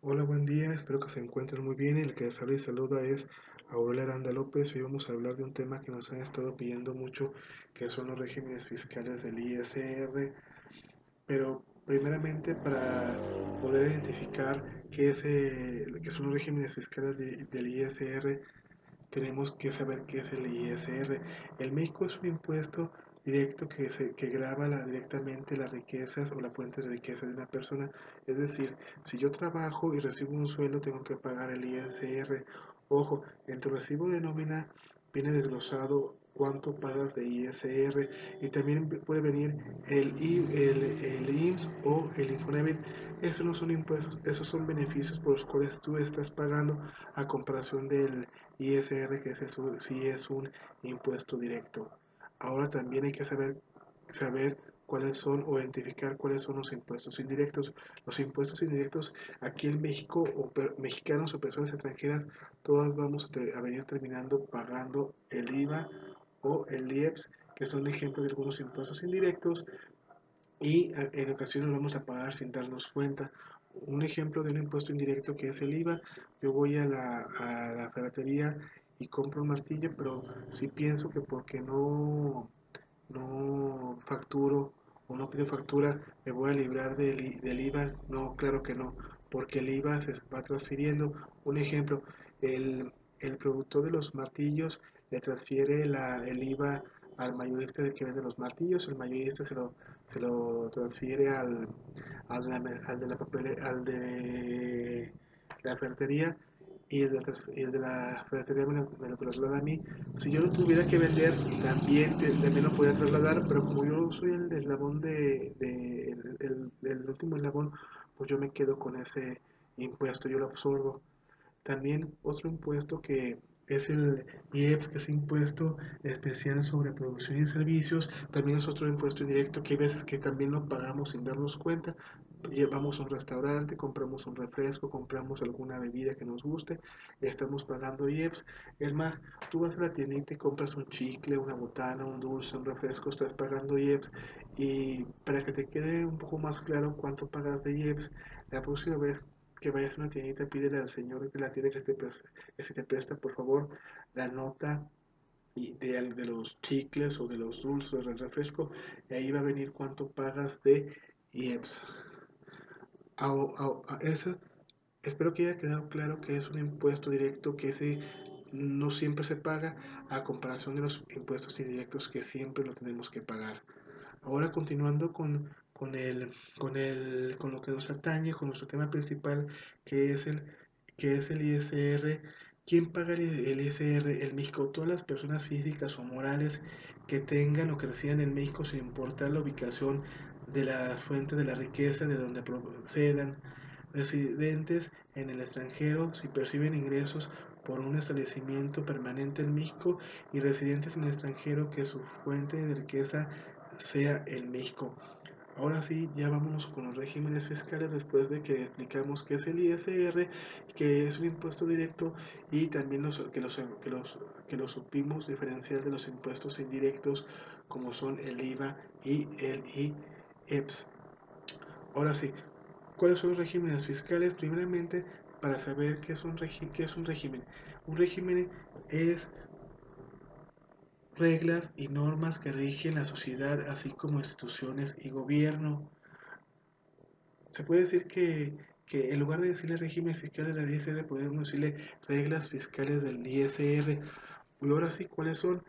Hola, buen día, espero que se encuentren muy bien. El que les habla y saluda es Aurelio Aranda López. Hoy vamos a hablar de un tema que nos han estado pidiendo mucho, que son los regímenes fiscales del ISR. Pero primeramente para poder identificar qué, es, qué son los regímenes fiscales de- del ISR, tenemos que saber qué es el ISR. El México es un impuesto directo que, se, que graba la, directamente las riquezas o la fuente de riqueza de una persona. Es decir, si yo trabajo y recibo un sueldo, tengo que pagar el ISR. Ojo, en tu recibo de nómina viene desglosado cuánto pagas de ISR y también puede venir el, el, el IMSS o el Infonavit. Esos no son impuestos, esos son beneficios por los cuales tú estás pagando a comparación del ISR, que ese sí es un impuesto directo. Ahora también hay que saber, saber cuáles son o identificar cuáles son los impuestos indirectos. Los impuestos indirectos aquí en México, o per- mexicanos o personas extranjeras, todas vamos a, te- a venir terminando pagando el IVA o el IEPS, que son ejemplos de algunos impuestos indirectos y en ocasiones vamos a pagar sin darnos cuenta. Un ejemplo de un impuesto indirecto que es el IVA, yo voy a la, a la ferretería y compro un martillo, pero si pienso que porque no, no facturo o no pido factura, me voy a librar del, del IVA. No, claro que no, porque el IVA se va transfiriendo. Un ejemplo, el, el productor de los martillos le transfiere la, el IVA al mayorista que vende los martillos, el mayorista se lo, se lo transfiere al, al, de la papele- al de la ferretería y el de, la ferretería me lo, traslada a mí. Si yo lo tuviera que vender, también, te- también lo podía trasladar, pero como yo soy el eslabón de, de el, el- el último eslabón, pues yo me quedo con ese impuesto, yo lo absorbo. También otro impuesto que es el IEPS, que es impuesto especial sobre producción y servicios. También es otro impuesto indirecto que hay veces que también lo pagamos sin darnos cuenta. Llevamos a un restaurante, compramos un refresco, compramos alguna bebida que nos guste, estamos pagando IEPS. Es más, tú vas a la tiendita y compras un chicle, una botana, un dulce, un refresco, estás pagando IEPS. Y para que te quede un poco más claro cuánto pagas de IEPS, la próxima vez que vayas a una tiendita, pídele al señor de la tienda que, te preste, que se te presta, por favor, la nota y de, de los chicles o de los dulces o del refresco, y ahí va a venir cuánto pagas de IEPS. A, a, a eso, espero que haya quedado claro que es un impuesto directo que ese no siempre se paga a comparación de los impuestos indirectos que siempre lo tenemos que pagar. Ahora continuando con, con, el, con, el, con lo que nos atañe, con nuestro tema principal, que es el, que es el ISR. ¿Quién paga el, ISR? El México, todas las personas físicas o morales que tengan o que residan en México sin importar la ubicación de la fuente de la riqueza, de donde procedan, residentes en el extranjero si perciben ingresos por un establecimiento permanente en México y residentes en el extranjero que su fuente de riqueza sea el México. Ahora sí, ya vámonos con los regímenes fiscales después de que explicamos qué es el ISR, que es un impuesto directo y también los, que, los, que, los, que supimos diferenciar de los impuestos indirectos como son el IVA y el IEPS. Ahora sí, ¿cuáles son los regímenes fiscales? Primeramente, para saber qué es un, qué es un régimen. Un régimen es reglas y normas que rigen la sociedad, así como instituciones y gobierno. Se puede decir que, que en lugar de decirle régimen fiscal de la ISR, podemos decirle reglas fiscales del ISR. Y ahora sí, ¿cuáles son?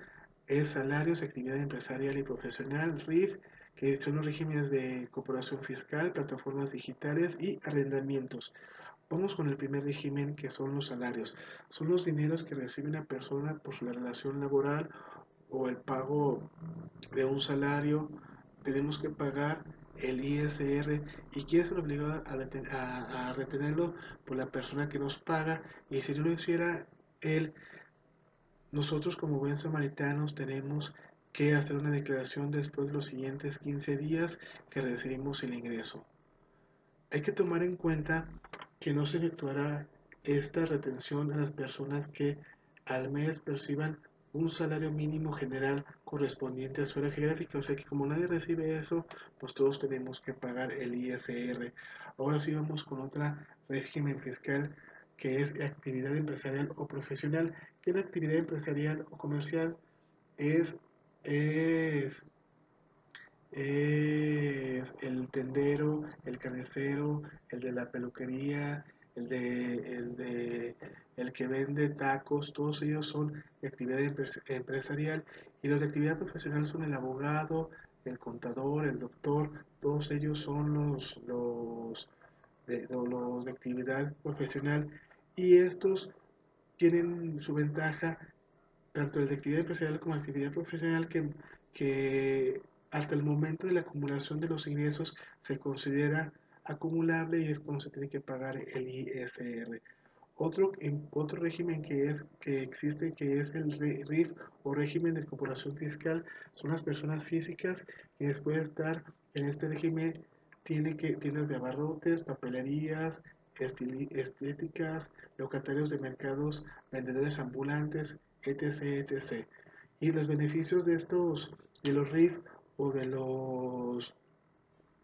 Es salarios, actividad empresarial y profesional, RIF, que son los regímenes de corporación fiscal, plataformas digitales y arrendamientos. Vamos con el primer régimen que son los salarios. Son los dineros que recibe una persona por la relación laboral o el pago de un salario, tenemos que pagar el ISR y quién es el obligado a, a, retenerlo por la persona que nos paga. Y si no lo hiciera él, nosotros como buen samaritanos tenemos que hacer una declaración después de los siguientes 15 días que recibimos el ingreso. Hay que tomar en cuenta que no se efectuará esta retención a las personas que al mes perciban un salario mínimo general correspondiente a su hora geográfica. O sea que como nadie recibe eso, pues todos tenemos que pagar el ISR. Ahora sí vamos con otra régimen fiscal que es actividad empresarial o profesional. ¿Qué es actividad empresarial o comercial? Es, es, es el tendero, el carnicero, el de la peluquería, el de, el de el que vende tacos, todos ellos son actividad empresarial y los de actividad profesional son el abogado, el contador, el doctor, todos ellos son los, los, de, los de actividad profesional y estos tienen su ventaja, tanto el de actividad empresarial como de actividad profesional, que, que hasta el momento de la acumulación de los ingresos se considera acumulable y es cuando se tiene que pagar el ISR. Otro, otro régimen que, es, que existe, que es el RIF o régimen de incorporación fiscal, son las personas físicas que después de estar en este régimen tienen que, tiendas de abarrotes, papelerías, estéticas, locatarios de mercados, vendedores ambulantes, etc, etc. Y los beneficios de estos, de los RIF o de los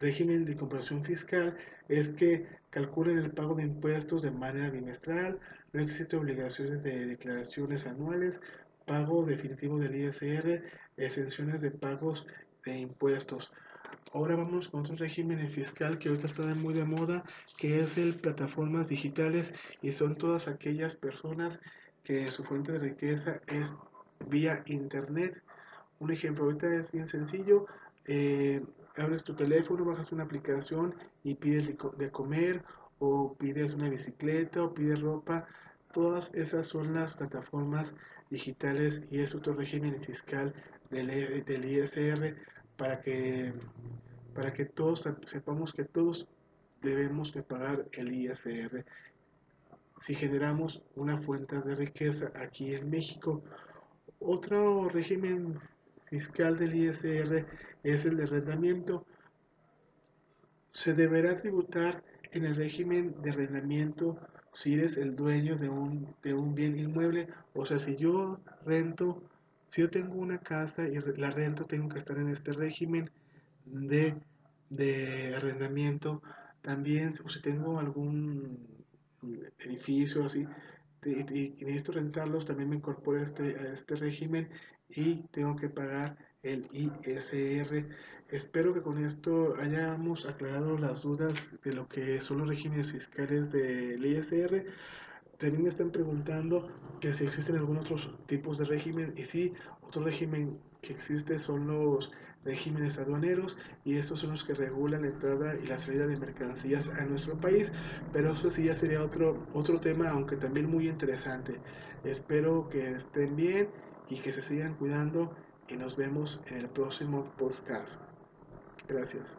régimen de comparación fiscal es que calculen el pago de impuestos de manera bimestral, no existen obligaciones de declaraciones anuales, pago definitivo del ISR, exenciones de pagos de impuestos. Ahora vamos con otro régimen fiscal que ahorita está muy de moda, que es el plataformas digitales y son todas aquellas personas que su fuente de riqueza es vía internet. Un ejemplo ahorita es bien sencillo. Eh, abres tu teléfono, bajas una aplicación y pides de comer o pides una bicicleta o pides ropa. Todas esas son las plataformas digitales y es otro régimen fiscal del, del ISR para que, para que todos sepamos que todos debemos de pagar el ISR si generamos una fuente de riqueza aquí en México. Otro régimen fiscal del ISR es el de arrendamiento. Se deberá tributar en el régimen de arrendamiento si eres el dueño de un, de un bien inmueble. O sea, si yo rento, si yo tengo una casa y la rento, tengo que estar en este régimen de, de arrendamiento. También, o si tengo algún edificio así, y, necesito rentarlos, también me incorporo este, a este régimen y tengo que pagar el ISR. Espero que con esto hayamos aclarado las dudas de lo que son los regímenes fiscales del ISR. También me están preguntando que si existen algunos otros tipos de régimen y sí, otro régimen que existe son los regímenes aduaneros y estos son los que regulan la entrada y la salida de mercancías a nuestro país, pero eso sí ya sería otro, otro tema, aunque también muy interesante. Espero que estén bien y que se sigan cuidando y nos vemos en el próximo podcast. Gracias.